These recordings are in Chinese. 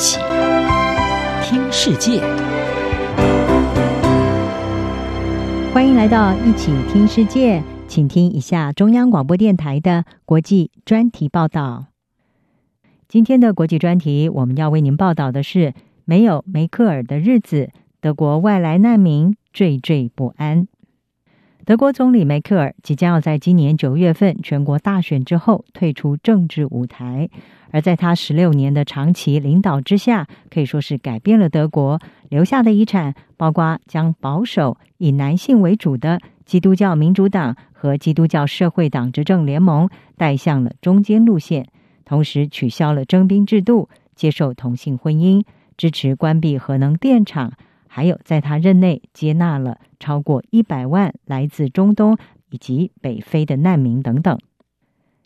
起听世界，欢迎来到一起听世界，请听一下中央广播电台的国际专题报道。今天的国际专题，我们要为您报道的是：没有梅克尔的日子，德国外来难民惴惴不安。德国总理梅克尔即将要在今年九月份全国大选之后退出政治舞台，而在他十六年的长期领导之下，可以说是改变了德国留下的遗产，包括将保守以男性为主的基督教民主党和基督教社会党执政联盟带向了中间路线，同时取消了征兵制度，接受同性婚姻，支持关闭核能电厂。还有，在他任内接纳了超过一百万来自中东以及北非的难民等等。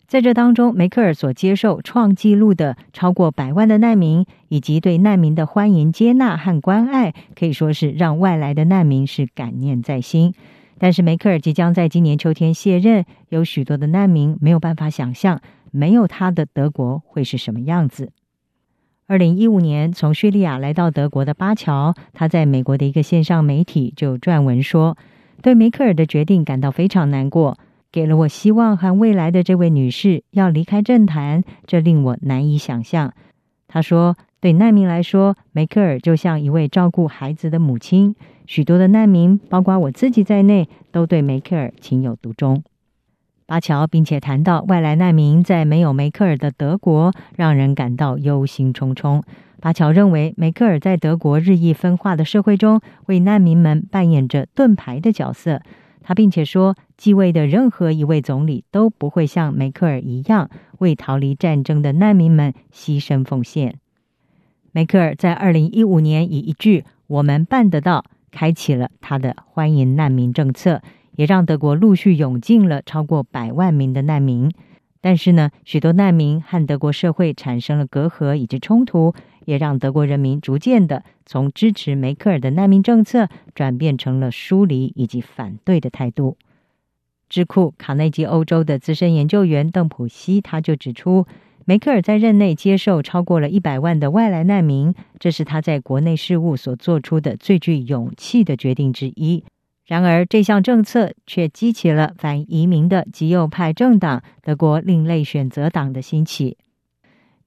在这当中，梅克尔所接受创纪录的超过百万的难民，以及对难民的欢迎接纳和关爱，可以说是让外来的难民是感念在心。但是，梅克尔即将在今年秋天卸任，有许多的难民没有办法想象，没有他的德国会是什么样子。二零一五年从叙利亚来到德国的巴乔，他在美国的一个线上媒体就撰文说，对梅克尔的决定感到非常难过，给了我希望和未来的这位女士要离开政坛，这令我难以想象。她说，对难民来说，梅克尔就像一位照顾孩子的母亲，许多的难民，包括我自己在内，都对梅克尔情有独钟。巴乔并且谈到外来难民在没有梅克尔的德国，让人感到忧心忡忡。巴乔认为，梅克尔在德国日益分化的社会中，为难民们扮演着盾牌的角色。他并且说，继位的任何一位总理都不会像梅克尔一样，为逃离战争的难民们牺牲奉献。梅克尔在二零一五年以一句“我们办得到”开启了他的欢迎难民政策。也让德国陆续涌进了超过百万名的难民，但是呢，许多难民和德国社会产生了隔阂以及冲突，也让德国人民逐渐的从支持梅克尔的难民政策转变成了疏离以及反对的态度。智库卡内基欧洲的资深研究员邓普西他就指出，梅克尔在任内接受超过了一百万的外来难民，这是他在国内事务所做出的最具勇气的决定之一。然而，这项政策却激起了反移民的极右派政党——德国另类选择党的兴起。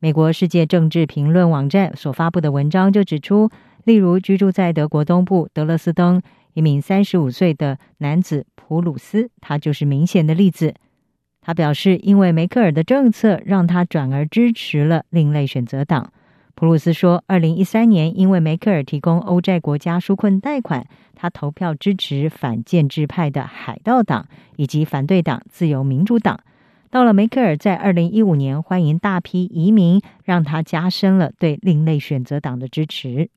美国世界政治评论网站所发布的文章就指出，例如居住在德国东部德勒斯登一名三十五岁的男子普鲁斯，他就是明显的例子。他表示，因为梅克尔的政策，让他转而支持了另类选择党。普鲁斯说，二零一三年，因为梅克尔提供欧债国家纾困贷款，他投票支持反建制派的海盗党以及反对党自由民主党。到了梅克尔在二零一五年欢迎大批移民，让他加深了对另类选择党的支持。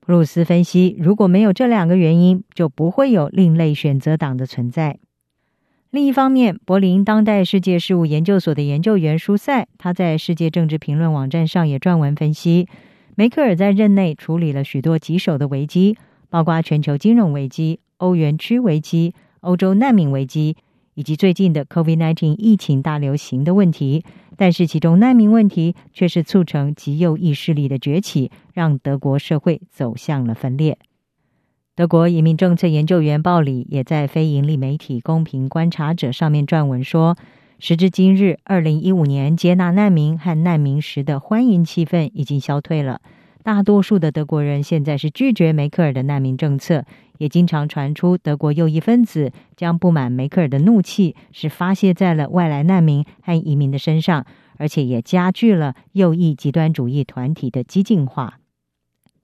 普鲁斯分析，如果没有这两个原因，就不会有另类选择党的存在。另一方面，柏林当代世界事务研究所的研究员舒塞，他在世界政治评论网站上也撰文分析，梅克尔在任内处理了许多棘手的危机，包括全球金融危机、欧元区危机、欧洲难民危机，以及最近的 COVID-19 疫情大流行的问题。但是，其中难民问题却是促成极右翼势力的崛起，让德国社会走向了分裂。德国移民政策研究员鲍里也在非盈利媒体公平观察者上面撰文说：“时至今日，二零一五年接纳难民和难民时的欢迎气氛已经消退了。大多数的德国人现在是拒绝梅克尔的难民政策，也经常传出德国右翼分子将不满梅克尔的怒气是发泄在了外来难民和移民的身上，而且也加剧了右翼极端主义团体的激进化。”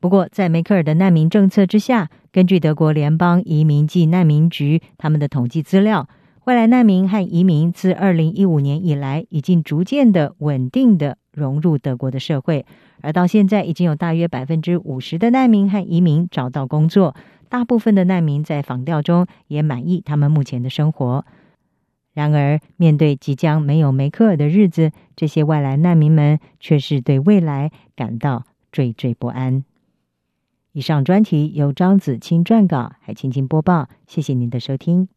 不过，在梅克尔的难民政策之下，根据德国联邦移民及难民局他们的统计资料，外来难民和移民自二零一五年以来，已经逐渐的稳定的融入德国的社会，而到现在，已经有大约百分之五十的难民和移民找到工作，大部分的难民在访调中也满意他们目前的生活。然而，面对即将没有梅克尔的日子，这些外来难民们却是对未来感到惴惴不安。以上专题由张子清撰稿，海青青播报。谢谢您的收听。